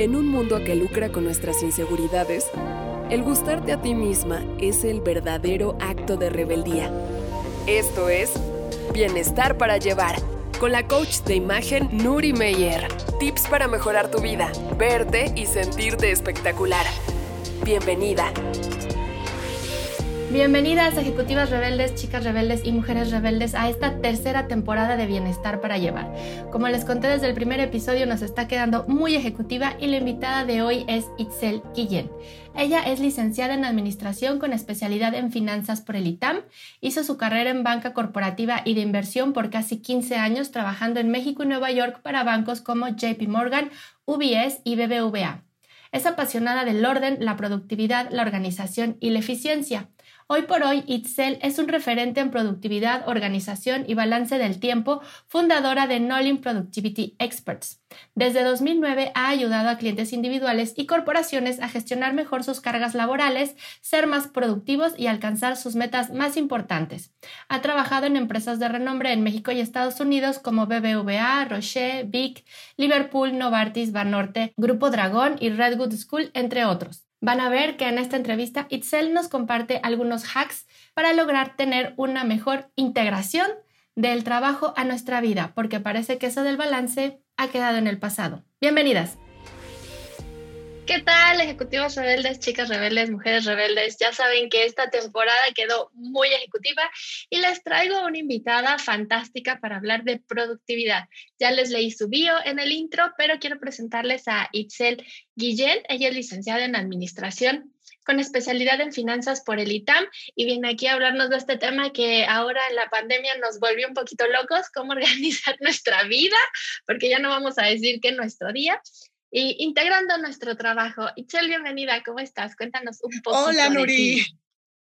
En un mundo que lucra con nuestras inseguridades, el gustarte a ti misma es el verdadero acto de rebeldía. Esto es Bienestar para Llevar, con la coach de imagen Nuri Meyer. Tips para mejorar tu vida, verte y sentirte espectacular. Bienvenida. Bienvenidas ejecutivas rebeldes, chicas rebeldes y mujeres rebeldes a esta tercera temporada de Bienestar para Llevar. Como les conté desde el primer episodio nos está quedando muy ejecutiva y la invitada de hoy es Itzel Guillén. Ella es licenciada en Administración con especialidad en Finanzas por el ITAM. Hizo su carrera en banca corporativa y de inversión por casi 15 años trabajando en México y Nueva York para bancos como JP Morgan, UBS y BBVA. Es apasionada del orden, la productividad, la organización y la eficiencia. Hoy por hoy, Itzel es un referente en productividad, organización y balance del tiempo, fundadora de Nolin Productivity Experts. Desde 2009 ha ayudado a clientes individuales y corporaciones a gestionar mejor sus cargas laborales, ser más productivos y alcanzar sus metas más importantes. Ha trabajado en empresas de renombre en México y Estados Unidos como BBVA, Roche, Vic, Liverpool, Novartis, Banorte, Grupo Dragón y Redwood School, entre otros. Van a ver que en esta entrevista Itzel nos comparte algunos hacks para lograr tener una mejor integración del trabajo a nuestra vida, porque parece que eso del balance ha quedado en el pasado. Bienvenidas. ¿Qué tal, ejecutivos rebeldes, chicas rebeldes, mujeres rebeldes? Ya saben que esta temporada quedó muy ejecutiva y les traigo una invitada fantástica para hablar de productividad. Ya les leí su bio en el intro, pero quiero presentarles a Itzel Guillén. Ella es licenciada en Administración con especialidad en finanzas por el ITAM y viene aquí a hablarnos de este tema que ahora en la pandemia nos volvió un poquito locos, cómo organizar nuestra vida, porque ya no vamos a decir que nuestro día, y integrando nuestro trabajo. Itzel, bienvenida, ¿cómo estás? Cuéntanos un poco. Hola, Nuri.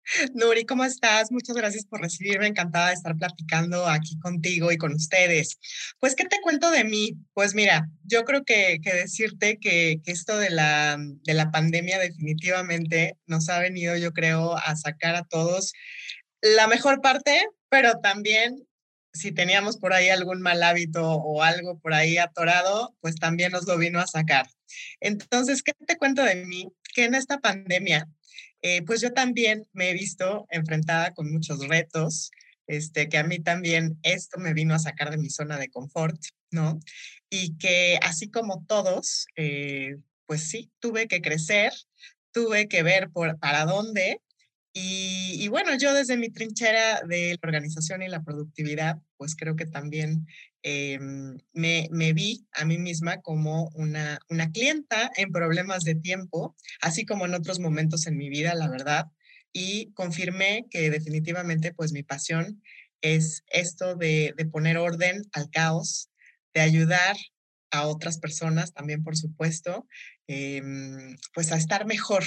Nuri, ¿cómo estás? Muchas gracias por recibirme. Encantada de estar platicando aquí contigo y con ustedes. Pues, ¿qué te cuento de mí? Pues mira, yo creo que, que decirte que, que, esto de la, de la pandemia definitivamente nos ha venido, yo creo, a sacar a todos la mejor parte, pero también si teníamos por ahí algún mal hábito o algo por ahí atorado, pues también nos lo vino a sacar. Entonces, ¿qué te cuento de mí? Que en esta pandemia, eh, pues yo también me he visto enfrentada con muchos retos, este, que a mí también esto me vino a sacar de mi zona de confort, ¿no? Y que así como todos, eh, pues sí, tuve que crecer, tuve que ver por, para dónde y, bueno, yo desde mi trinchera de la organización y la productividad, pues creo que también em, me, me, vi a mí misma como una, una clienta en problemas de tiempo, así como en otros momentos en mi vida, la verdad, y confirmé que definitivamente pues mi pasión es esto de, de poner orden al caos, de ayudar a otras personas también, por supuesto, em, pues a estar mejor,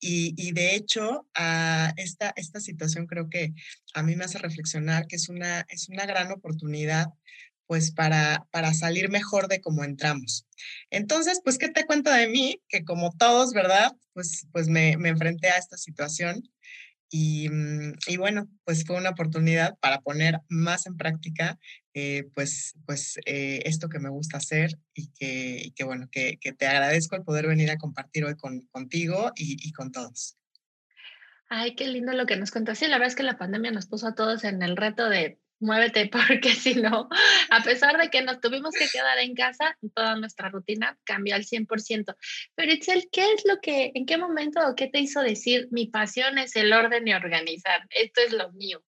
Y, de hecho, a esta, esta situación creo que a mí me hace reflexionar que es una, es una gran oportunidad pues para, para salir mejor de cómo entramos. Entonces, pues, ¿qué te cuento de mí? Que como todos, ¿verdad? Pues, pues me, me enfrenté a esta situación y, mm, y, bueno, pues fue una oportunidad para poner más en práctica, eh, pues, pues eh, esto que me gusta hacer y que, que bueno, que, que, te agradezco el poder venir a compartir hoy con, contigo y, y, con todos. Ay, qué lindo lo que nos contaste. La verdad es que la pandemia nos puso a todos en el reto de muévete porque si no, a pesar de que nos tuvimos que quedar en casa, toda nuestra rutina cambió al 100%. Pero Itzel, ¿qué es lo que, en qué momento o qué te hizo decir mi pasión es el orden y organizar? Esto es lo mío.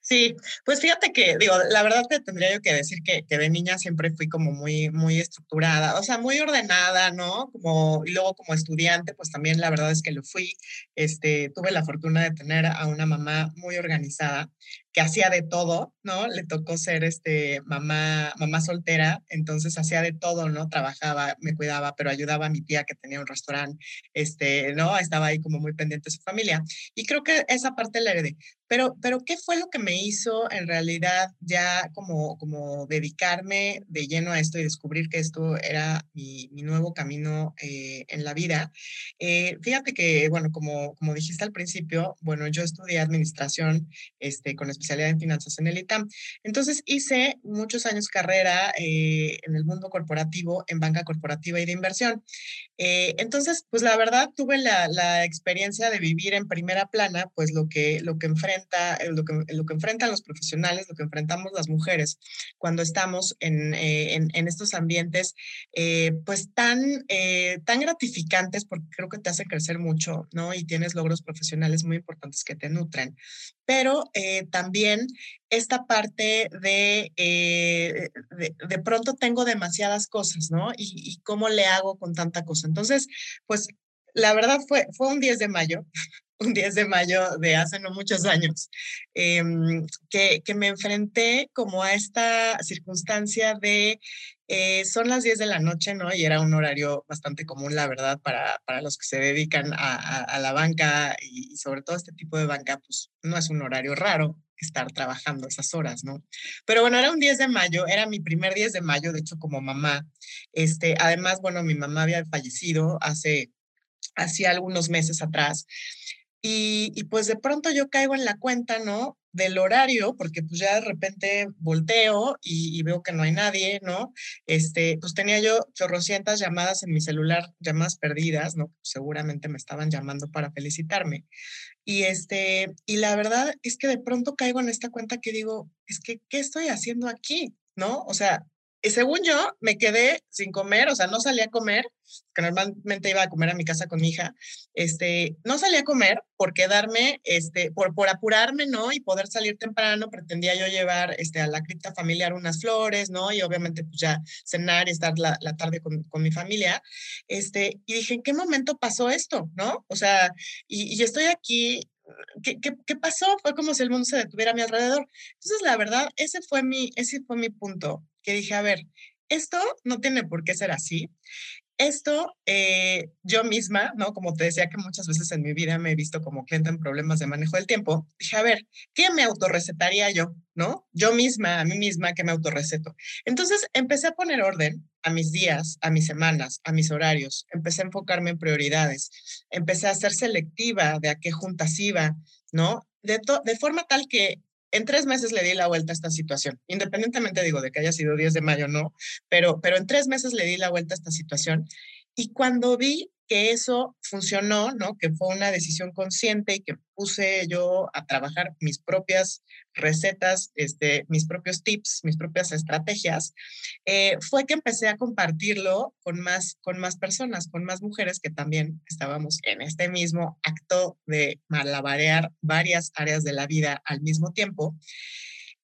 Sí, pues fíjate que, digo, la verdad te tendría yo que decir que, que, de niña siempre fui como muy, muy estructurada, o sea, muy ordenada, ¿no? Como, y luego como estudiante, pues también la verdad es que lo fui. Este, tuve la fortuna de tener a una mamá muy organizada que hacía de todo, ¿no? Le tocó ser este, mamá, mamá soltera, entonces hacía de todo, ¿no? Trabajaba, me cuidaba, pero ayudaba a mi tía que tenía un restaurante, este, ¿no? Estaba ahí como muy pendiente de su familia. Y creo que esa parte la heredé. Pero, pero ¿qué fue lo que me hizo en realidad ya como, como dedicarme de lleno a esto y descubrir que esto era mi, mi nuevo camino eh, en la vida? Eh, fíjate que, bueno, como, como dijiste al principio, bueno, yo estudié administración este, con especialidad en finanzas en el ITAM. Entonces hice muchos años carrera eh, en el mundo corporativo, en banca corporativa y de inversión. Eh, entonces, pues la verdad tuve la, la, experiencia de vivir en primera plana, pues lo que, lo que enfrenta, lo que, lo que enfrentan los profesionales, lo que enfrentamos las mujeres cuando estamos en, en, en estos ambientes, pues tan, tan gratificantes, porque creo que te hace crecer mucho, ¿no? Y tienes logros profesionales muy importantes que te nutren. Pero eh, también esta parte de, eh, de, pronto tengo demasiadas cosas, ¿no? Y, y, cómo le hago con tanta cosa. Entonces, pues la verdad fue, fue un 10 de mayo, un 10 de mayo de hace no muchos años, em, que, que, me enfrenté como a esta circunstancia de, eh, son las 10 de la noche, ¿no? Y era un horario bastante común, la verdad, para, para los que se dedican a, a, la banca y, sobre todo este tipo de banca, pues no es un horario raro estar trabajando esas horas, ¿no? Pero bueno, era un 10 de mayo, era mi primer 10 de mayo, de hecho, como mamá. Este, además, bueno, mi mamá había fallecido hace, hacía algunos meses atrás. Y, pues de pronto yo caigo en la cuenta, ¿no? Del horario, porque pues ya de repente volteo y, veo que no hay nadie, ¿no? Este, pues tenía yo chorrocientas llamadas en mi celular, llamadas perdidas, ¿no? Seguramente me estaban llamando para felicitarme. Y este, y la verdad es que de pronto caigo en esta cuenta que digo, es que, ¿qué estoy haciendo aquí? ¿No? O sea, y según yo, me quedé sin comer, o sea, no salí a comer, que normalmente iba a comer a mi casa con mi hija, este, no salí a comer por quedarme, este, por, por apurarme, ¿no? Y poder salir temprano, pretendía yo llevar este, a la cripta familiar unas flores, ¿no? Y obviamente pues ya cenar y estar la, la tarde con, con, mi familia, este, y dije, ¿en qué momento pasó esto, no? O sea, y, y estoy aquí ¿Qué, ¿qué, qué, pasó? Fue como si el mundo se detuviera a mi alrededor. Entonces, la verdad, ese fue mi, ese fue mi punto que dije, a ver, esto no tiene por qué ser así. Esto eh, yo misma, ¿no? Como te decía que muchas veces en mi vida me he visto como cliente en problemas de manejo del tiempo, dije, a ver, ¿qué me autorrecetaría yo, ¿no? Yo misma, a mí misma, que me autorreceto. Entonces empecé a poner orden a mis días, a mis semanas, a mis horarios, empecé a enfocarme en prioridades, empecé a ser selectiva de a qué juntas iba, ¿no? De, de forma tal que en tres meses le di la vuelta a esta situación, independientemente digo de que haya sido 10 de mayo, no, pero, pero en tres meses le di la vuelta a esta situación. Y cuando vi que eso funcionó, ¿no? Que fue una decisión consciente y que puse yo a trabajar mis propias recetas, este, mis propios tips, mis propias estrategias, eh, fue que empecé a compartirlo con más, con más personas, con más mujeres que también estábamos en este mismo acto de malabarear varias áreas de la vida al mismo tiempo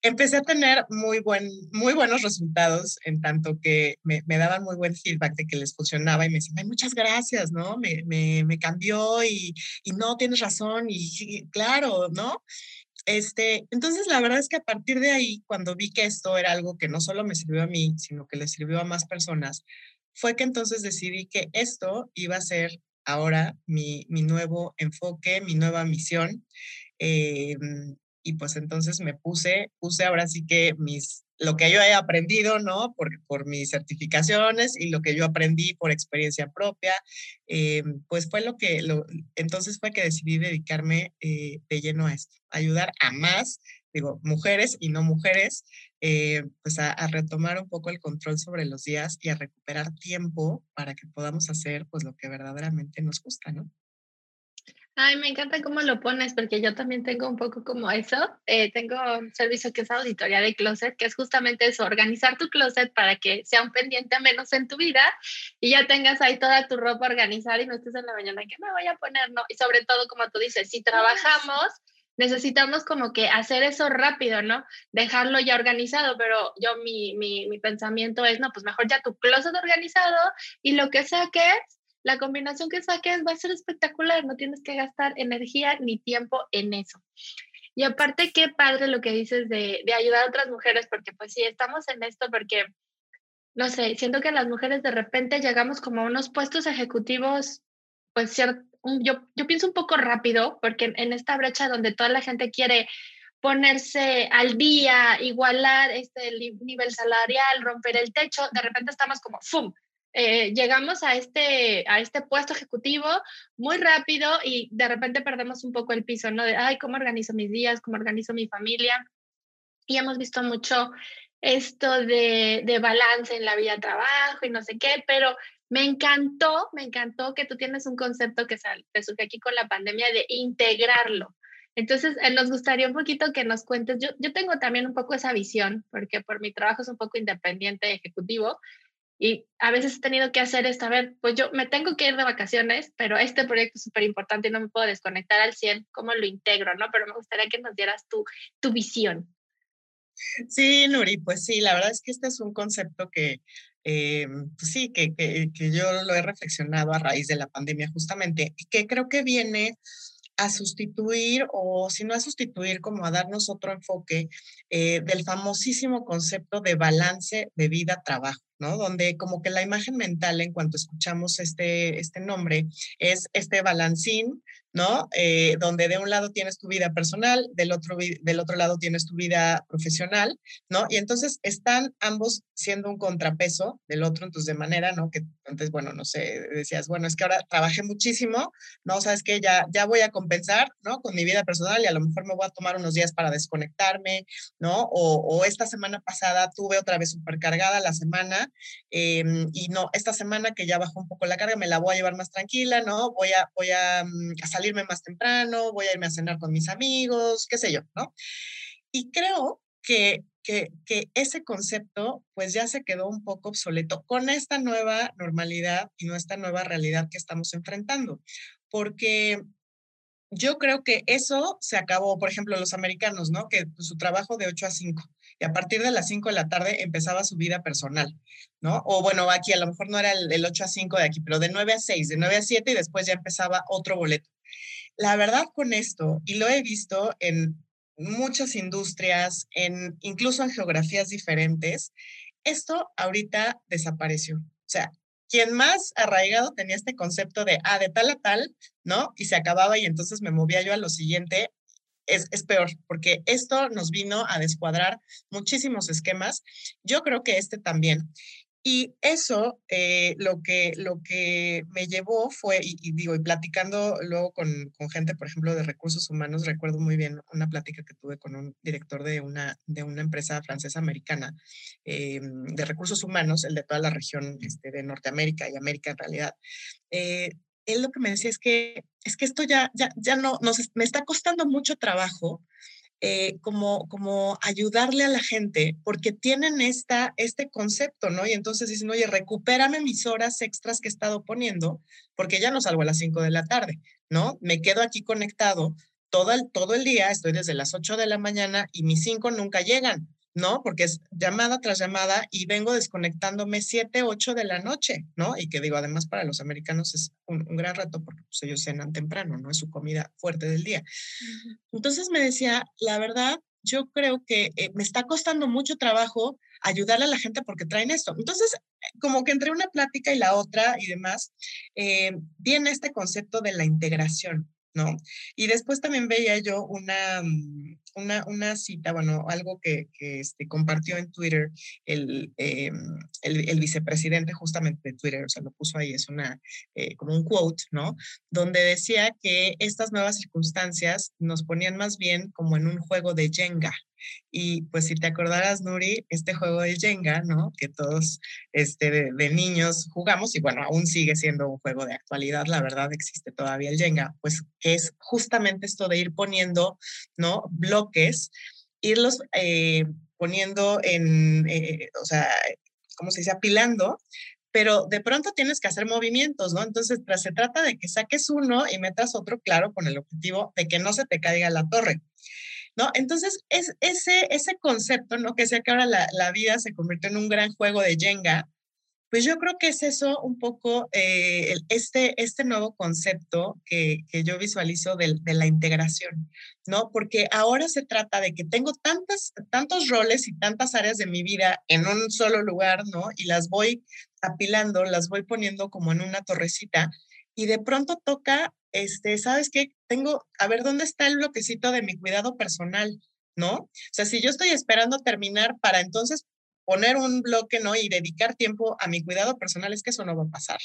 empecé a tener muy, buen, muy buenos resultados en tanto que me, me, daban muy buen feedback de que les funcionaba y me decían, Ay, muchas gracias, ¿no? Me, me, me cambió y, y, no, tienes razón y, claro, ¿no? Este, entonces, la verdad es que a partir de ahí, cuando vi que esto era algo que no solo me sirvió a mí, sino que le sirvió a más personas, fue que entonces decidí que esto iba a ser ahora mi, mi nuevo enfoque, mi nueva misión. Eh, y pues entonces me puse, puse ahora sí que mis, lo que yo he aprendido, ¿no? Por, por mis certificaciones y lo que yo aprendí por experiencia propia, eh, pues fue lo que, lo, entonces fue que decidí dedicarme eh, de lleno a esto, ayudar a más, digo, mujeres y no mujeres, eh, pues a, a, retomar un poco el control sobre los días y a recuperar tiempo para que podamos hacer pues lo que verdaderamente nos gusta, ¿no? Ay, me encanta cómo lo pones, porque yo también tengo un poco como eso. Eh, tengo un servicio que es auditoría de closet, que es justamente eso, organizar tu closet para que sea un pendiente menos en tu vida y ya tengas ahí toda tu ropa organizada y no estés en la mañana, ¿qué me voy a poner? No, y sobre todo, como tú dices, si trabajamos, necesitamos como que hacer eso rápido, ¿no? Dejarlo ya organizado, pero yo mi, mi, mi pensamiento es, no, pues mejor ya tu closet organizado y lo que saques la combinación que saques va a ser espectacular, no tienes que gastar energía ni tiempo en eso. Y aparte, qué padre lo que dices de, de ayudar a otras mujeres, porque pues sí, estamos en esto porque, no sé, siento que las mujeres de repente llegamos como a unos puestos ejecutivos, pues yo, yo pienso un poco rápido, porque en esta brecha donde toda la gente quiere ponerse al día, igualar este nivel salarial, romper el techo, de repente estamos como, ¡fum! Eh, llegamos a este, a este puesto ejecutivo muy rápido y de repente perdemos un poco el piso, ¿no? De, ay, ¿cómo organizo mis días? ¿Cómo organizo mi familia? Y hemos visto mucho esto de, de balance en la vida trabajo y no sé qué, pero me encantó, me encantó que tú tienes un concepto que te surge aquí con la pandemia de integrarlo. Entonces, eh, nos gustaría un poquito que nos cuentes, yo, yo tengo también un poco esa visión, porque por mi trabajo es un poco independiente ejecutivo, y a veces he tenido que hacer esto, a ver, pues yo me tengo que ir de vacaciones, pero este proyecto es súper importante y no me puedo desconectar al 100, ¿cómo lo integro? ¿no? Pero me gustaría que nos dieras tu, tu visión. Sí, Nuri, pues sí, la verdad es que este es un concepto que, eh, pues sí, que, que, que, yo lo he reflexionado a raíz de la pandemia justamente, que creo que viene a sustituir o si no a sustituir, como a darnos otro enfoque eh, del famosísimo concepto de balance de vida-trabajo. ¿No? Donde como que la imagen mental en cuanto escuchamos este, este nombre es este balancín ¿no? Eh, donde de un lado tienes tu vida personal, del otro, del otro lado tienes tu vida profesional, ¿no? Y entonces están ambos siendo un contrapeso del otro, entonces de manera, ¿no? Que antes, bueno, no sé, decías, bueno, es que ahora trabajé muchísimo, ¿no? Sabes que ya, ya voy a compensar, ¿no? Con mi vida personal y a lo mejor me voy a tomar unos días para desconectarme, ¿no? O, o esta semana pasada tuve otra vez supercargada la semana em, y no, esta semana que ya bajó un poco la carga, me la voy a llevar más tranquila, ¿no? Voy a, voy a, mm, a salirme más temprano, voy a irme a cenar con mis amigos, qué sé yo, ¿no? Y creo que, que, que, ese concepto pues ya se quedó un poco obsoleto con esta nueva normalidad y nuestra nueva realidad que estamos enfrentando, porque yo creo que eso se acabó, por ejemplo, los americanos, ¿no? Que su trabajo de 8 a 5 y a partir de las 5 de la tarde empezaba su vida personal, ¿no? O bueno, aquí a lo mejor no era el, el 8 a 5 de aquí, pero de 9 a 6, de 9 a 7 y después ya empezaba otro boleto. La verdad con esto, y lo he visto en muchas industrias, en, incluso en geografías diferentes, esto ahorita desapareció. O sea, quien más arraigado tenía este concepto de, ah, de tal a tal, ¿no? Y se acababa y entonces me movía yo a lo siguiente, es, es, peor, porque esto nos vino a descuadrar muchísimos esquemas. Yo creo que este también. Y eso eh, lo, que, lo que me llevó fue, y, digo, y platicando luego con, con, gente, por ejemplo, de recursos humanos, recuerdo muy bien una plática que tuve con un director de una, de una empresa francesa americana eh, de recursos humanos, el de toda la región este, de Norteamérica y América en realidad. Eh, él lo que me decía es que, es que esto ya, ya, ya no, nos, me está costando mucho trabajo eh, como, como ayudarle a la gente, porque tienen esta, este concepto, ¿no? Y entonces dicen, oye, recupérame mis horas extras que he estado poniendo, porque ya no salgo a las 5 de la tarde, ¿no? Me quedo aquí conectado todo el, todo el día, estoy desde las 8 de la mañana y mis 5 nunca llegan. ¿No? Porque es llamada tras llamada y vengo desconectándome 7, 8 de la noche, ¿no? Y que digo, además para los americanos es un, gran rato porque pues, ellos cenan temprano, ¿no? Es su comida fuerte del día. Entonces me decía, la verdad, yo creo que eh, me está costando mucho trabajo ayudarle a la gente porque traen esto. Entonces, como que entre una plática y la otra y demás, eh, viene este concepto de la integración, ¿no? Y después también veía yo una, mm, una, una cita, bueno, algo que, que este, compartió en Twitter el, eh, el, el, vicepresidente justamente de Twitter, o sea, lo puso ahí, es una, eh, como un quote, ¿no? Donde decía que estas nuevas circunstancias nos ponían más bien como en un juego de Jenga, y pues si te acordarás, Nuri, este juego de Jenga, ¿no? Que todos este, de, niños jugamos y bueno, aún sigue siendo un juego de actualidad, la verdad existe todavía el Jenga, pues es justamente esto de ir poniendo, ¿no? Bloques, irlos eh, poniendo en, eh, o sea, ¿cómo se dice? Apilando pero de pronto tienes que hacer movimientos, ¿no? Entonces, se trata de que saques uno y metas otro, claro, con el objetivo de que no se te caiga la torre. ¿No? Entonces, es ese, ese concepto, ¿no? Que sea que ahora la, la, vida se convirtió en un gran juego de Jenga, pues yo creo que es eso un poco eh, este, este nuevo concepto que, que yo visualizo de, de, la integración, ¿no? Porque ahora se trata de que tengo tantas, tantos roles y tantas áreas de mi vida en un solo lugar, ¿no? Y las voy apilando, las voy poniendo como en una torrecita y de pronto toca este, ¿sabes qué? Tengo, a ver, ¿dónde está el bloquecito de mi cuidado personal? ¿No? O sea, si yo estoy esperando terminar para entonces poner un bloque, ¿no? Y dedicar tiempo a mi cuidado personal, es que eso no va a pasar,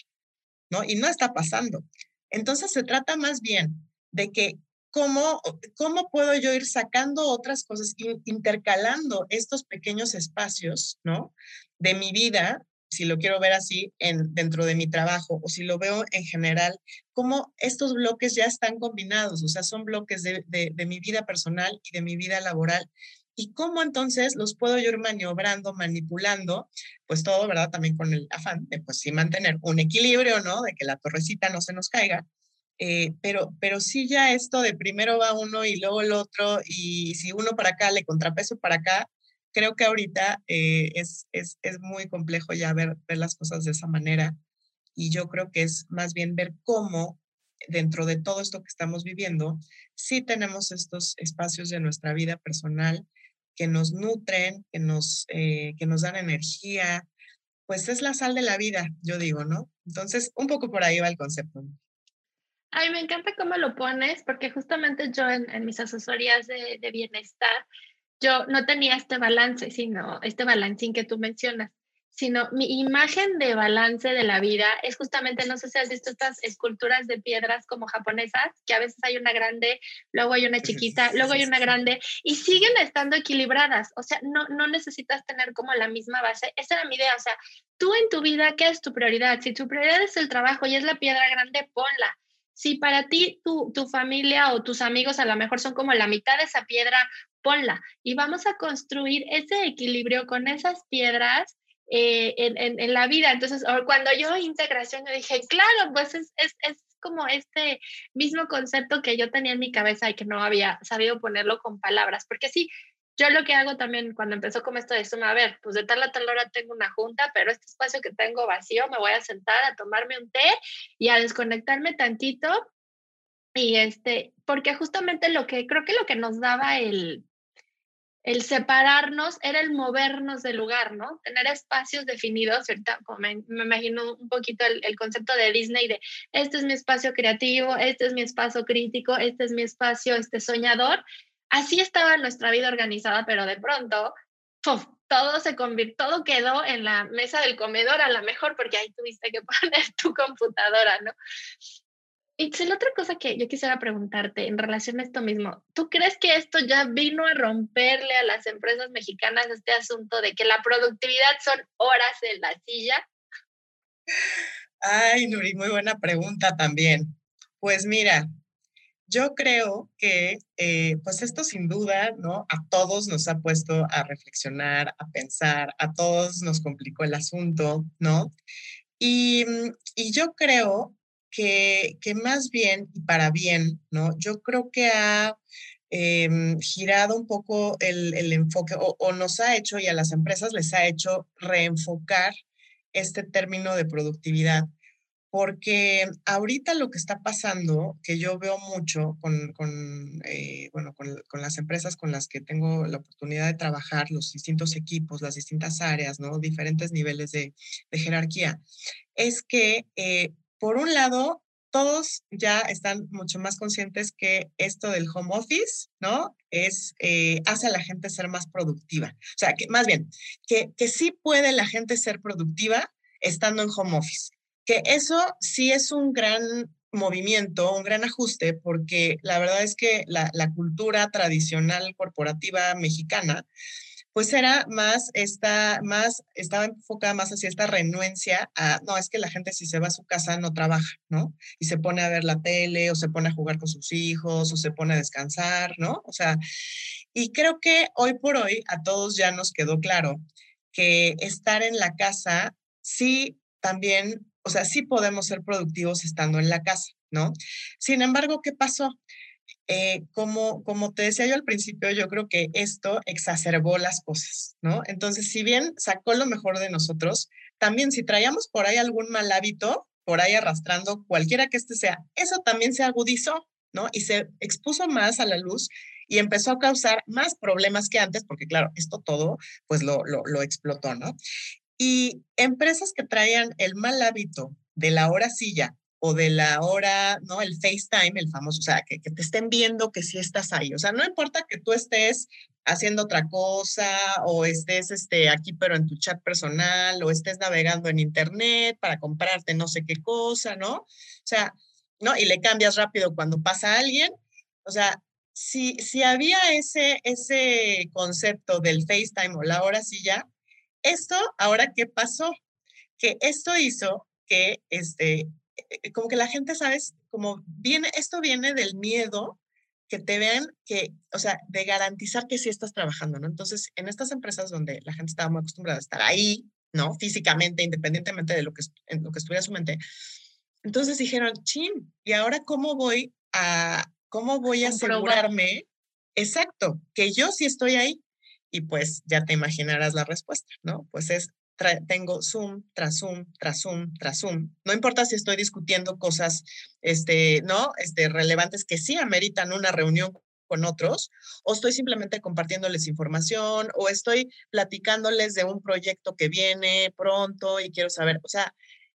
¿no? Y no está pasando. Entonces se trata más bien de que cómo, cómo puedo yo ir sacando otras cosas, intercalando estos pequeños espacios, ¿no? De mi vida, si lo quiero ver así, en, dentro de mi trabajo, o si lo veo en general, cómo estos bloques ya están combinados, o sea, son bloques de, de, mi vida personal y de mi vida laboral. Y cómo entonces los puedo yo ir maniobrando, manipulando, pues todo, ¿verdad? También con el afán de, pues sí, mantener un equilibrio, ¿no? De que la torrecita no se nos caiga, eh, pero, pero sí ya esto de primero va uno y luego el otro, y si uno para acá le contrapeso para acá, creo que ahorita eh, es, es, es, muy complejo ya ver, ver las cosas de esa manera. Y yo creo que es más bien ver cómo dentro de todo esto que estamos viviendo, sí tenemos estos espacios de nuestra vida personal que nos nutren, que nos, eh, que nos dan energía, pues es la sal de la vida, yo digo, ¿no? Entonces, un poco por ahí va el concepto. Ay, me encanta cómo lo pones, porque justamente yo en, mis asesorías de, bienestar, yo no tenía este balance, sino este balancín que tú mencionas, sino mi imagen de balance de la vida es justamente, no sé si has visto estas esculturas de piedras como japonesas, que a veces hay una grande, luego hay una chiquita, luego hay una grande, y siguen estando equilibradas, o sea, no, no necesitas tener como la misma base. Esa era mi idea, o sea, tú en tu vida, ¿qué es tu prioridad? Si tu prioridad es el trabajo y es la piedra grande, ponla si para ti tu, tu familia o tus amigos a lo mejor son como la mitad de esa piedra, ponla y vamos a construir ese equilibrio con esas piedras eh, en, en, en, la vida. Entonces, cuando yo integración, yo dije, claro, pues es, es, es, como este mismo concepto que yo tenía en mi cabeza y que no había sabido ponerlo con palabras, porque sí, yo lo que hago también cuando empezó con esto de suma, a ver, pues de tal a tal hora tengo una junta, pero este espacio que tengo vacío, me voy a sentar a tomarme un té y a desconectarme tantito. Y este, porque justamente lo que creo que lo que nos daba el, el separarnos era el movernos del lugar, ¿no? Tener espacios definidos, ahorita me, me, imagino un poquito el, el, concepto de Disney de este es mi espacio creativo, este es mi espacio crítico, este es mi espacio este soñador, Así estaba nuestra vida organizada, pero de pronto todo se convirtió, todo quedó en la mesa del comedor a lo mejor porque ahí tuviste que poner tu computadora, ¿no? La otra cosa que yo quisiera preguntarte en relación a esto mismo, ¿tú crees que esto ya vino a romperle a las empresas mexicanas este asunto de que la productividad son horas en la silla? Ay, Nuri, muy buena pregunta también. Pues mira, yo creo que, eh, pues esto sin duda, ¿no? A todos nos ha puesto a reflexionar, a pensar, a todos nos complicó el asunto, ¿no? Y, mm, y yo creo que, que, más bien y para bien, ¿no? Yo creo que ha em, girado un poco el, el enfoque o, o nos ha hecho y a las empresas les ha hecho reenfocar este término de productividad porque ahorita lo que está pasando, que yo veo mucho con, con, eh, bueno, con, con, las empresas con las que tengo la oportunidad de trabajar, los distintos equipos, las distintas áreas, ¿no? diferentes niveles de, de jerarquía, es que, eh, por un lado, todos ya están mucho más conscientes que esto del home office, ¿no? Es, eh, hace a la gente ser más productiva. O sea, que más bien, que, que sí puede la gente ser productiva estando en home office que eso sí es un gran movimiento, un gran ajuste, porque la verdad es que la, cultura tradicional corporativa mexicana, pues era más esta, más, estaba enfocada más hacia esta renuencia a, no, es que la gente si se va a su casa no trabaja, ¿no? Y se pone a ver la tele o se pone a jugar con sus hijos o se pone a descansar, ¿no? O sea, y creo que hoy por hoy a todos ya nos quedó claro que estar en la casa sí también o sea, sí podemos ser productivos estando en la casa, ¿no? Sin embargo, ¿qué pasó? Eh, como, como te decía yo al principio, yo creo que esto exacerbó las cosas, ¿no? Entonces, si bien sacó lo mejor de nosotros, también si traíamos por ahí algún mal hábito, por ahí arrastrando, cualquiera que este sea, eso también se agudizó, ¿no? Y se expuso más a la luz y empezó a causar más problemas que antes, porque claro, esto todo pues lo, lo, lo explotó, ¿no? Y empresas que traían el mal hábito de la hora silla o de la hora, ¿no? El FaceTime, el famoso, o sea, que, que te estén viendo que sí estás ahí. O sea, no importa que tú estés haciendo otra cosa o estés este, aquí pero en tu chat personal o estés navegando en internet para comprarte no sé qué cosa, ¿no? O sea, ¿no? Y le cambias rápido cuando pasa alguien. O sea, si, si había ese, ese concepto del FaceTime o la hora sí ya, esto, ahora, ¿qué pasó? Que esto hizo que, este, como que la gente, ¿sabes? Como viene, esto viene del miedo que te vean que, o sea, de garantizar que sí estás trabajando, ¿no? Entonces, en estas empresas donde la gente estaba muy acostumbrada a estar ahí, ¿no? Físicamente, independientemente de lo que, en lo que estuviera su mente. Entonces dijeron, chin, ¿y ahora cómo voy a, cómo voy a asegurarme? Exacto, que yo sí estoy ahí. Y pues ya te imaginarás la respuesta, ¿no? Pues es tengo Zoom tras Zoom tras Zoom tras Zoom. No importa si estoy discutiendo cosas, este, ¿no? Este, relevantes que sí ameritan una reunión con otros, o estoy simplemente compartiéndoles información, o estoy platicándoles de un proyecto que viene pronto y quiero saber, o sea,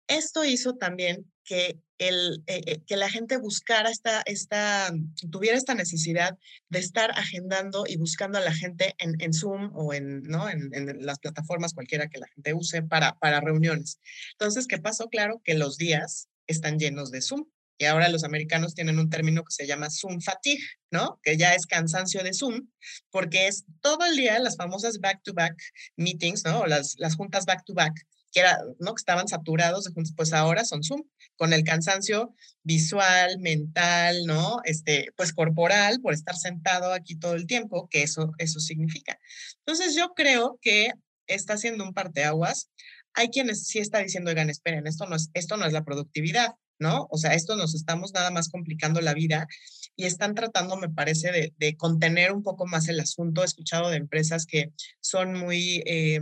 esto hizo también que, el, eh, eh, que la gente buscara esta, esta, tuviera esta necesidad de estar agendando y buscando a la gente en, en Zoom o en, ¿no? En, en, las plataformas cualquiera que la gente use para, para reuniones. Entonces, ¿qué pasó? Claro que los días están llenos de Zoom. Y ahora los americanos tienen un término que se llama Zoom fatigue, ¿no? Que ya es cansancio de Zoom, porque es todo el día las famosas back-to-back -back meetings, ¿no? Las, las juntas back-to-back, back to back que, ¿no? estaban saturados de juntos, pues ahora son Zoom, con el cansancio visual, mental, ¿no? Este, pues corporal, por estar sentado aquí todo el tiempo, que eso, eso significa. Entonces yo creo que está haciendo un parteaguas. Hay quienes sí está diciendo, oigan, esperen, esto no es, esto no es la productividad, ¿no? O sea, esto nos estamos nada más complicando la vida y están tratando, me parece, de, contener un poco más el asunto. He escuchado de empresas que son muy... Eh,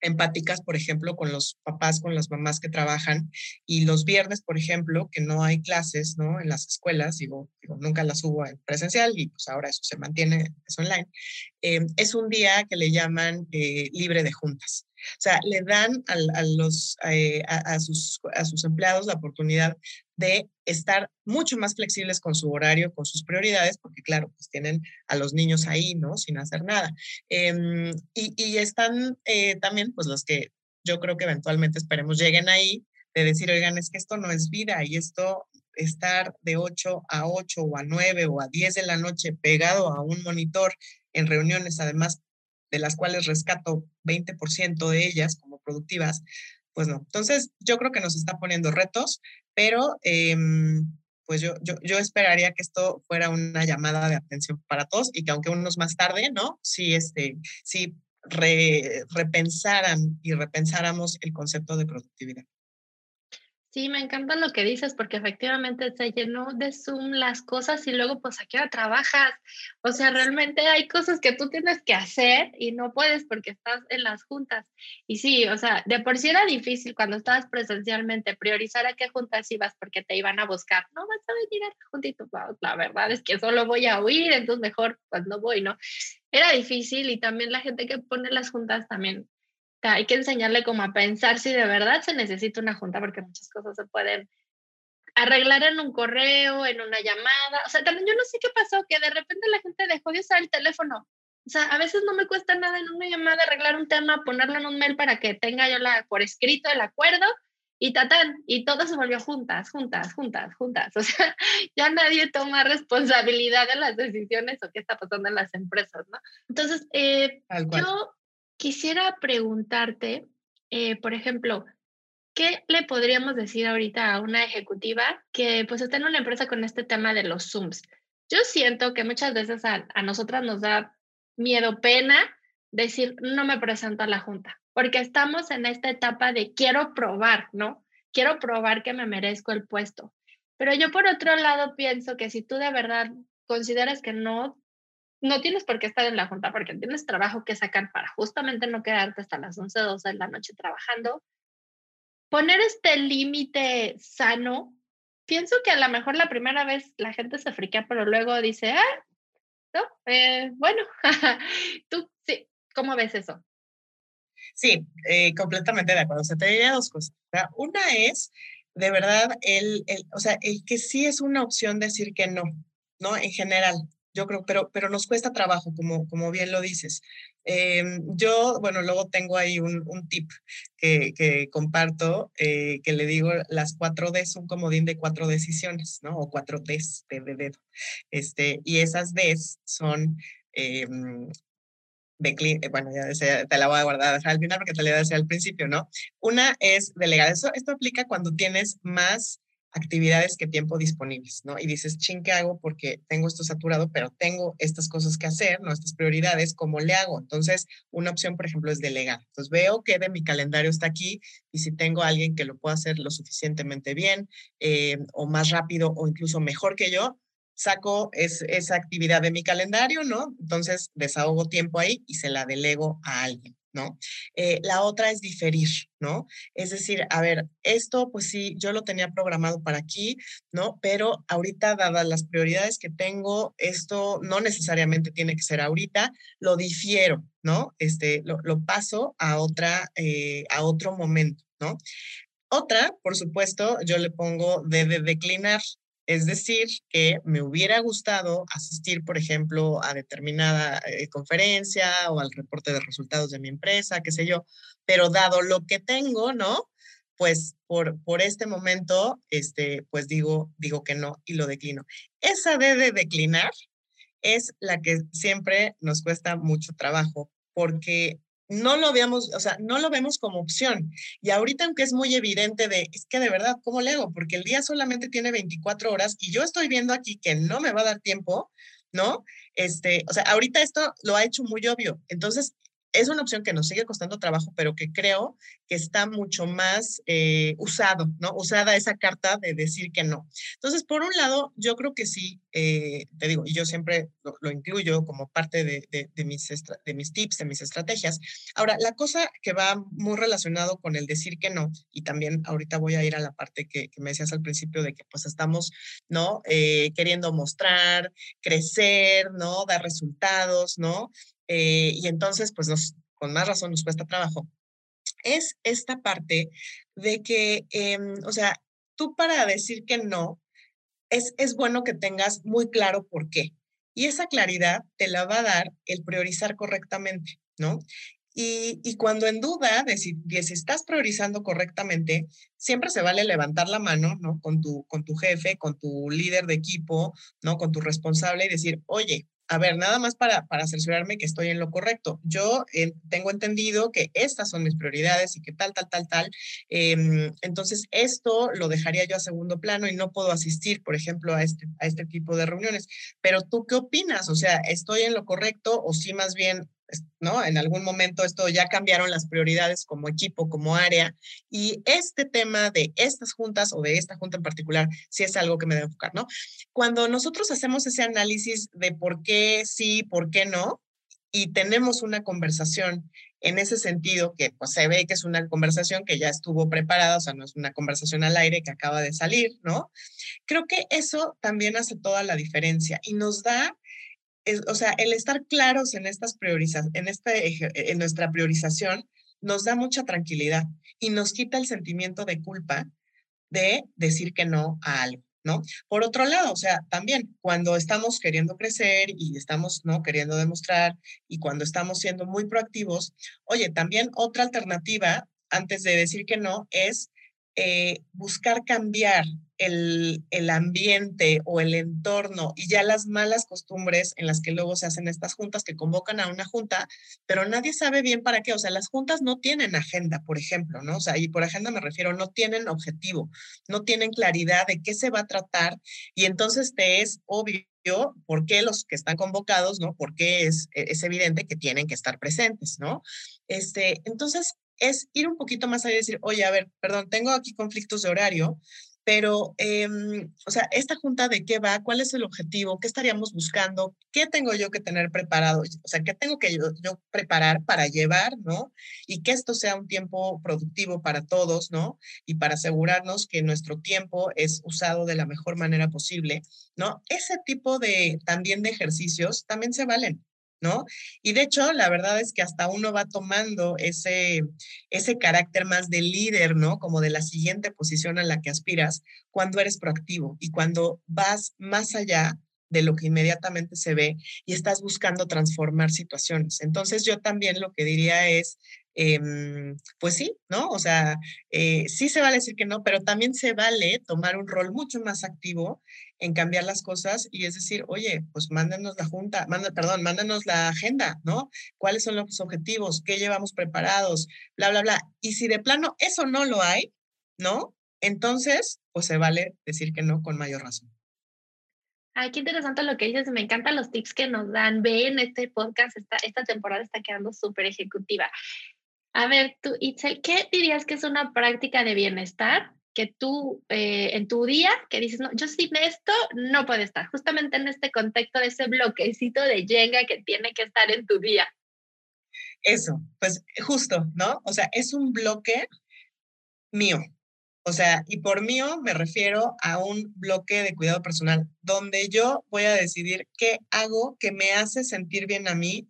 empáticas, por ejemplo, con los papás, con las mamás que trabajan. Y los viernes, por ejemplo, que no hay clases, ¿no? En las escuelas, digo, nunca las hubo en presencial y pues ahora eso se mantiene, es online. Eh, es un día que le llaman eh, libre de juntas. O sea, le dan a, los, eh, a, sus, a sus empleados la oportunidad de estar mucho más flexibles con su horario, con sus prioridades, porque claro, pues tienen a los niños ahí, ¿no? Sin hacer nada. Em, y, y, están eh, también, pues los que yo creo que eventualmente esperemos lleguen ahí, de decir, oigan, es que esto no es vida y esto estar de 8 a 8 o a 9 o a 10 de la noche pegado a un monitor en reuniones, además de las cuales rescato 20% de ellas como productivas, pues no. Entonces, yo creo que nos está poniendo retos, pero em, pues yo, yo, yo, esperaría que esto fuera una llamada de atención para todos y que aunque unos más tarde, ¿no? Sí, este, sí repensaran y repensáramos el concepto de productividad. Sí, me encanta lo que dices porque efectivamente se llenó de Zoom las cosas y luego pues aquí ahora trabajas. O sea, realmente hay cosas que tú tienes que hacer y no puedes porque estás en las juntas. Y sí, o sea, de por sí era difícil cuando estabas presencialmente priorizar a qué juntas ibas porque te iban a buscar. No vas a venir a la juntito. La verdad es que solo voy a huir, entonces mejor pues no voy, ¿no? Era difícil y también la gente que pone las juntas también hay que enseñarle como a pensar si de verdad se necesita una junta, porque muchas cosas se pueden arreglar en un correo, en una llamada. O sea, también yo no sé qué pasó, que de repente la gente dejó de usar el teléfono. O sea, a veces no me cuesta nada en una llamada arreglar un tema, ponerlo en un mail para que tenga yo la, por escrito el acuerdo y tatán, y todo se volvió juntas, juntas, juntas, juntas. O sea, ya nadie toma responsabilidad de las decisiones o qué está pasando en las empresas, ¿no? Entonces, eh, yo quisiera preguntarte, eh, por ejemplo, ¿qué le podríamos decir ahorita a una ejecutiva que pues está en una empresa con este tema de los Zooms? Yo siento que muchas veces a, a nosotras nos da miedo, pena decir, no me presento a la junta, porque estamos en esta etapa de quiero probar, ¿no? Quiero probar que me merezco el puesto. Pero yo por otro lado pienso que si tú de verdad consideras que no no tienes por qué estar en la junta porque tienes trabajo que sacar para justamente no quedarte hasta las 11, 12 de la noche trabajando. Poner este límite sano, pienso que a lo mejor la primera vez la gente se friquea, pero luego dice, ah, no, eh, bueno, tú, sí, ¿cómo ves eso? Sí, eh, completamente de acuerdo. O sea, te diría dos cosas. Una es de verdad, el, el, o sea, el que sí es una opción decir que no, ¿no? En general, yo creo, pero, pero nos cuesta trabajo, como, como bien lo dices. Em, yo, bueno, luego tengo ahí un, un tip que, que comparto, eh, que le digo, las cuatro D son comodín de cuatro decisiones, ¿no? O cuatro Ds de, de dedo. Este, y esas Ds son eh, de, bueno, ya te la voy a guardar al final porque te la decía al principio, ¿no? Una es delegar. Eso, esto aplica cuando tienes más actividades que tiempo disponibles, ¿no? Y dices, ching, ¿qué hago? Porque tengo esto saturado, pero tengo estas cosas que hacer, ¿no? Estas prioridades, ¿cómo le hago? Entonces, una opción, por ejemplo, es delegar. Entonces, veo que de mi calendario está aquí y si tengo a alguien que lo pueda hacer lo suficientemente bien eh, o más rápido o incluso mejor que yo, saco esa actividad de mi calendario, ¿no? Entonces desahogo tiempo ahí y se la delego a alguien. ¿No? Eh, la otra es diferir, ¿no? Es decir, a ver, esto pues sí, yo lo tenía programado para aquí, ¿no? Pero ahorita, dadas las prioridades que tengo, esto no necesariamente tiene que ser ahorita, lo difiero, ¿no? Este, lo, paso a otra, eh, a otro momento, ¿no? Otra, por supuesto, yo le pongo de, de declinar, es decir, que me hubiera gustado asistir, por ejemplo, a determinada eh, conferencia o al reporte de resultados de mi empresa, qué sé yo, pero dado lo que tengo, ¿no? Pues por, por este momento, este, pues digo, digo que no y lo declino. Esa D de declinar es la que siempre nos cuesta mucho trabajo porque no lo veamos, o sea, no lo vemos como opción. Y ahorita, aunque es muy evidente de, es que de verdad, ¿cómo le? Porque el día solamente tiene 24 horas y yo estoy viendo aquí que no me va a dar tiempo, ¿no? Este, o sea, ahorita esto lo ha hecho muy obvio. Entonces, es una opción que nos sigue costando trabajo, pero que creo que está mucho más eh, usado, ¿no? Usada esa carta de decir que no. Entonces, por un lado, yo creo que sí, eh, te digo, y yo siempre lo, incluyo como parte de, de, mis de mis tips, de mis estrategias. Ahora, la cosa que va muy relacionado con el decir que no, y también ahorita voy a ir a la parte que, me decías al principio de que pues estamos, ¿no? Eh, queriendo mostrar, crecer, ¿no? Dar resultados, ¿no? Eh, y entonces, pues con más razón nos cuesta trabajo, es esta parte de que, em, o sea, tú para decir que no, es, es bueno que tengas muy claro por qué. Y esa claridad te la va a dar el priorizar correctamente, ¿no? Y, cuando en duda de si, si, estás priorizando correctamente, siempre se vale levantar la mano, ¿no? Con tu, con tu jefe, con tu líder de equipo, ¿no? Con tu responsable y decir, oye, a ver, nada más para, para cerciorarme que estoy en lo correcto. Yo eh, tengo entendido que estas son mis prioridades y que tal, tal, tal, tal. Em, entonces, esto lo dejaría yo a segundo plano y no puedo asistir, por ejemplo, a este, a este tipo de reuniones. Pero tú, ¿qué opinas? O sea, ¿estoy en lo correcto o sí más bien ¿no? En algún momento esto ya cambiaron las prioridades como equipo, como área, y este tema de estas juntas o de esta junta en particular, sí es algo que me debe enfocar, ¿no? Cuando nosotros hacemos ese análisis de por qué sí, por qué no, y tenemos una conversación en ese sentido, que pues se ve que es una conversación que ya estuvo preparada, o sea, no es una conversación al aire que acaba de salir, ¿no? Creo que eso también hace toda la diferencia y nos da o sea, el estar claros en estas en, este, en nuestra priorización, nos da mucha tranquilidad y nos quita el sentimiento de culpa de decir que no a algo, ¿no? Por otro lado, o sea, también cuando estamos queriendo crecer y estamos, ¿no? Queriendo demostrar y cuando estamos siendo muy proactivos, oye, también otra alternativa antes de decir que no es eh, buscar cambiar el, el, ambiente o el entorno y ya las malas costumbres en las que luego se hacen estas juntas que convocan a una junta, pero nadie sabe bien para qué. O sea, las juntas no tienen agenda, por ejemplo, ¿no? O sea, y por agenda me refiero, no tienen objetivo, no tienen claridad de qué se va a tratar y entonces te es obvio por qué los que están convocados, ¿no? Porque es, es evidente que tienen que estar presentes, ¿no? Este, entonces, es ir un poquito más allá y decir, oye, a ver, perdón, tengo aquí conflictos de horario, pero, em, o sea, esta junta de qué va, cuál es el objetivo, qué estaríamos buscando, qué tengo yo que tener preparado, o sea, qué tengo que yo, yo, preparar para llevar, ¿no? Y que esto sea un tiempo productivo para todos, ¿no? Y para asegurarnos que nuestro tiempo es usado de la mejor manera posible, ¿no? Ese tipo de también de ejercicios también se valen. ¿No? Y de hecho, la verdad es que hasta uno va tomando ese, ese carácter más de líder, ¿no? Como de la siguiente posición a la que aspiras cuando eres proactivo y cuando vas más allá de lo que inmediatamente se ve y estás buscando transformar situaciones. Entonces yo también lo que diría es, em, pues sí, ¿no? O sea, eh, sí se vale decir que no, pero también se vale tomar un rol mucho más activo en cambiar las cosas y es decir, oye, pues mándanos la junta, manda, perdón, mándanos la agenda, ¿no? ¿Cuáles son los objetivos? ¿Qué llevamos preparados? Bla, bla, bla. Y si de plano eso no lo hay, ¿no? Entonces, pues se vale decir que no con mayor razón. Ay, qué interesante lo que dices. Me encantan los tips que nos dan. Ven, este podcast, esta, esta temporada está quedando súper ejecutiva. A ver, tú, Itzel, ¿qué dirías que es una práctica de bienestar que tú eh, en tu día, que dices, no, yo sin esto no puedo estar, justamente en este contexto de ese bloquecito de Jenga que tiene que estar en tu día? Eso, pues justo, ¿no? O sea, es un bloque mío, o sea, y por mío me refiero a un bloque de cuidado personal, donde yo voy a decidir qué hago que me hace sentir bien a mí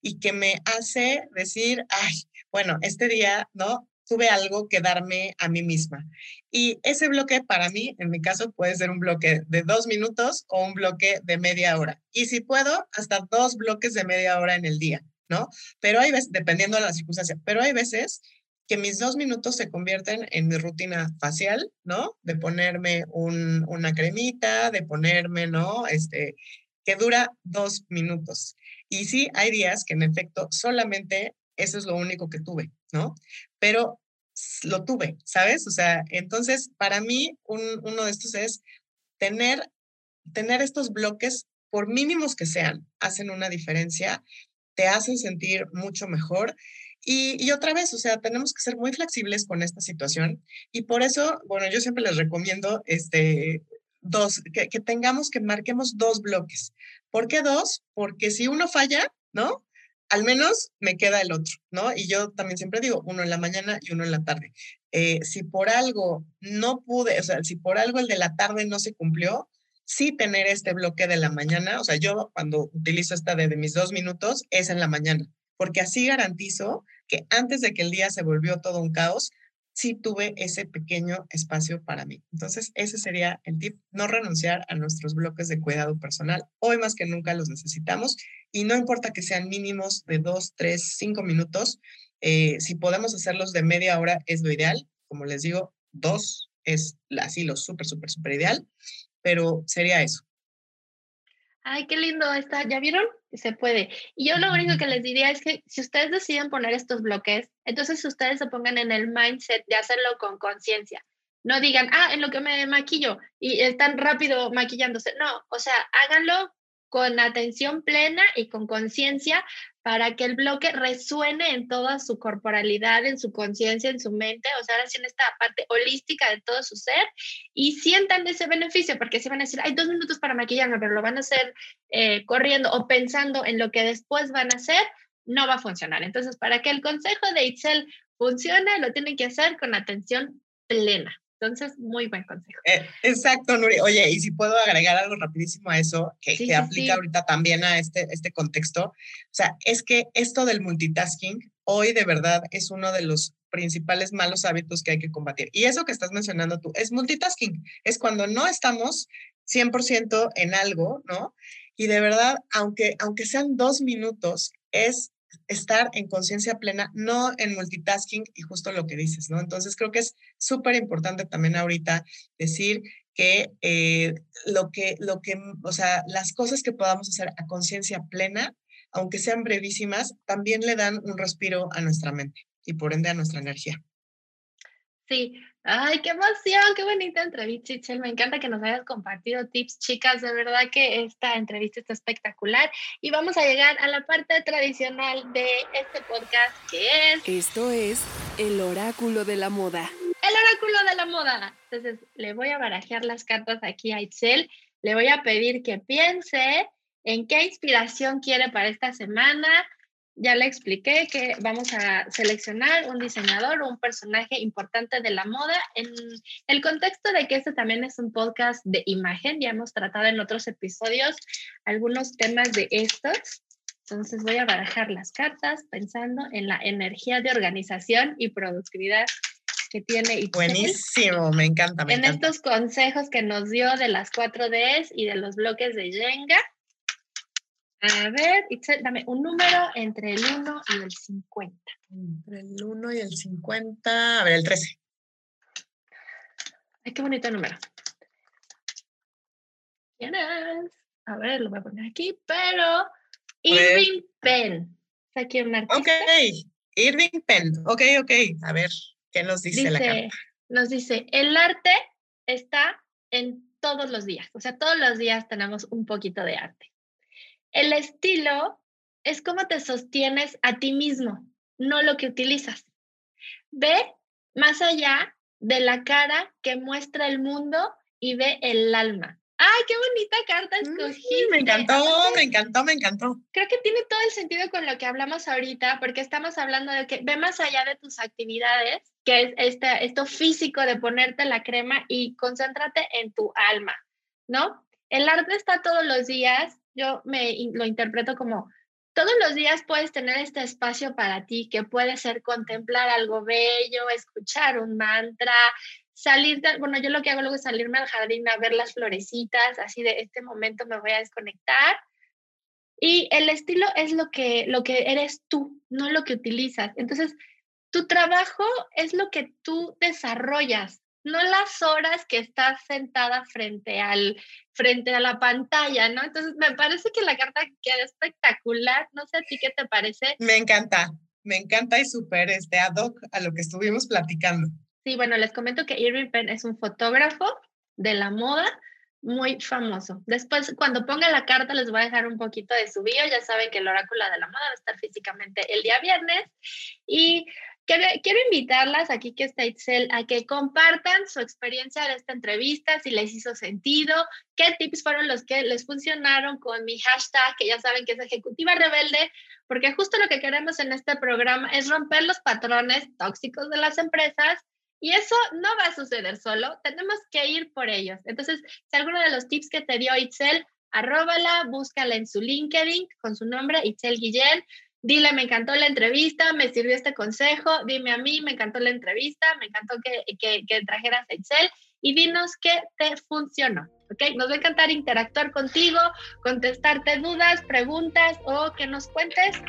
y que me hace decir, ay, bueno, este día, ¿no? Tuve algo que darme a mí misma. Y ese bloque para mí, en mi caso, puede ser un bloque de dos minutos o un bloque de media hora. Y si puedo, hasta dos bloques de media hora en el día, ¿no? Pero hay veces, dependiendo de la circunstancia, pero hay veces que mis dos minutos se convierten en mi rutina facial, ¿no? De ponerme un, una cremita, de ponerme, ¿no? Este, que dura dos minutos. Y sí, hay días que en efecto solamente eso es lo único que tuve, ¿no? Pero lo tuve, ¿sabes? O sea, entonces para mí uno de estos es tener, tener estos bloques, por mínimos que sean, hacen una diferencia, te hacen sentir mucho mejor y, otra vez, o sea, tenemos que ser muy flexibles con esta situación y por eso, bueno, yo siempre les recomiendo este, dos, que, que tengamos, que marquemos dos bloques. ¿Por qué dos? Porque si uno falla, ¿no? Al menos me queda el otro, ¿no? Y yo también siempre digo, uno en la mañana y uno en la tarde. Eh, si por algo no pude, o sea, si por algo el de la tarde no se cumplió, sí tener este bloque de la mañana, o sea, yo cuando utilizo esta de, de mis dos minutos es en la mañana, porque así garantizo que antes de que el día se volvió todo un caos, sí tuve ese pequeño espacio para mí. Entonces, ese sería el tip, no renunciar a nuestros bloques de cuidado personal. Hoy más que nunca los necesitamos y no importa que sean mínimos de dos, tres, cinco minutos, eh, si podemos hacerlos de media hora es lo ideal. Como les digo, dos es así lo súper, súper, súper ideal, pero sería eso. Ay, qué lindo está. ¿Ya vieron? Se puede. Y yo lo único que les diría es que si ustedes deciden poner estos bloques, entonces ustedes se pongan en el mindset de hacerlo con conciencia. No digan, ah, en lo que me maquillo y están rápido maquillándose. No, o sea, háganlo con atención plena y con conciencia para que el bloque resuene en toda su corporalidad, en su conciencia, en su mente, o sea, ahora sí en esta parte holística de todo su ser y sientan ese beneficio, porque si van a decir, hay dos minutos para maquillarme, pero lo van a hacer eh, corriendo o pensando en lo que después van a hacer, no va a funcionar. Entonces, para que el consejo de Itzel funcione, lo tienen que hacer con atención plena. Entonces, muy buen consejo. Eh, exacto, Nuri. Oye, y si puedo agregar algo rapidísimo a eso, que, que aplica ahorita también a este, este contexto, o sea, es que esto del multitasking hoy de verdad es uno de los principales malos hábitos que hay que combatir. Y eso que estás mencionando tú es multitasking, es cuando no estamos 100% en algo, ¿no? Y de verdad, aunque, aunque sean dos minutos, es estar en conciencia plena, no en multitasking y justo lo que dices, ¿no? Entonces creo que es súper importante también ahorita decir que eh, lo que, lo que, o sea, las cosas que podamos hacer a conciencia plena, aunque sean brevísimas, también le dan un respiro a nuestra mente y por ende a nuestra energía. Sí, ay, qué emoción, qué bonita entrevista, Chichel. Me encanta que nos hayas compartido tips, chicas. De verdad que esta entrevista está espectacular. Y vamos a llegar a la parte tradicional de este podcast, que es... Esto es el oráculo de la moda. El oráculo de la moda. Entonces, le voy a barajear las cartas aquí a Itzel. Le voy a pedir que piense en qué inspiración quiere para esta semana ya le expliqué que vamos a seleccionar un diseñador o un personaje importante de la moda en el contexto de que este también es un podcast de imagen. Ya hemos tratado en otros episodios algunos temas de estos. Entonces voy a barajar las cartas pensando en la energía de organización y productividad que tiene. Itzel. Buenísimo, me encanta. Me en estos consejos que nos dio de las 4 Ds y de los bloques de Jenga. A ver, Itzel, dame un número entre el 1 y el 50. Entre el 1 y el 50, a ver, el 13. Ay, qué bonito número. ¿Quién es? A ver, lo voy a poner aquí, pero Irving Penn. Aquí un artista. Ok, Irving Penn. Ok, ok. A ver, ¿qué nos dice, la carta? Nos dice, el arte está en todos los días. O sea, todos los días tenemos un poquito de arte. El estilo es cómo te sostienes a ti mismo, no lo que utilizas. Ve más allá de la cara que muestra el mundo y ve el alma. ¡Ay, qué bonita carta mm, escogí! me encantó, me encantó, me encantó. Creo que tiene todo el sentido con lo que hablamos ahorita, porque estamos hablando de que ve más allá de tus actividades, que es este, esto físico de ponerte la crema y concéntrate en tu alma, ¿no? El arte está todos los días, yo me lo interpreto como todos los días puedes tener este espacio para ti, que puede ser contemplar algo bello, escuchar un mantra, salir, bueno, yo lo que hago luego es salirme al jardín a ver las florecitas, así de este momento me voy a desconectar. Y el estilo es lo que, lo que eres tú, no lo que utilizas. Entonces, tu trabajo es lo que tú desarrollas, no las horas que estás sentada frente, al, frente a la pantalla, ¿no? Entonces, me parece que la carta queda espectacular. No sé a ti qué te parece. Me encanta, me encanta y súper este, ad hoc a lo que estuvimos platicando. Sí, bueno, les comento que Irving Penn es un fotógrafo de la moda muy famoso. Después, cuando ponga la carta, les voy a dejar un poquito de su bio. Ya saben que el oráculo de la moda va a estar físicamente el día viernes. Y quiero, invitarlas aquí que está Itzel a que compartan su experiencia de esta entrevista, si les hizo sentido, qué tips fueron los que les funcionaron con mi hashtag, que ya saben que es Ejecutiva Rebelde, porque justo lo que queremos en este programa es romper los patrones tóxicos de las empresas y eso no va a suceder solo, tenemos que ir por ellos. Entonces, si alguno de los tips que te dio Itzel, arróbala, búscala en su LinkedIn con su nombre, Itzel Guillén. Dile, me encantó la entrevista, me sirvió este consejo, dime a mí, me encantó la entrevista, me encantó que, que, trajeras Itzel y dinos qué te funcionó. ¿ok? Nos va a encantar interactuar contigo, contestarte dudas, preguntas o que nos cuentes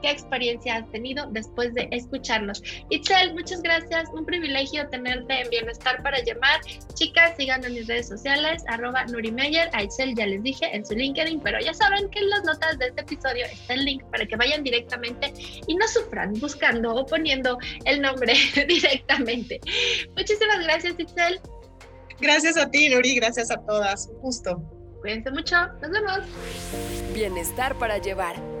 qué experiencia has tenido después de escucharnos. Itzel, muchas gracias. Un privilegio tenerte en Bienestar para llamar. Chicas, síganme en mis redes sociales, arroba Nurimeyer. A Itzel ya les dije en su LinkedIn, pero ya saben que en las notas de este episodio está el link para que vayan directamente y no sufran buscando o poniendo el nombre directamente. Muchísimas gracias, Itzel. Gracias a ti, Nuri. Gracias a todas. Un gusto. Cuídense mucho. Nos vemos. Bienestar para llevar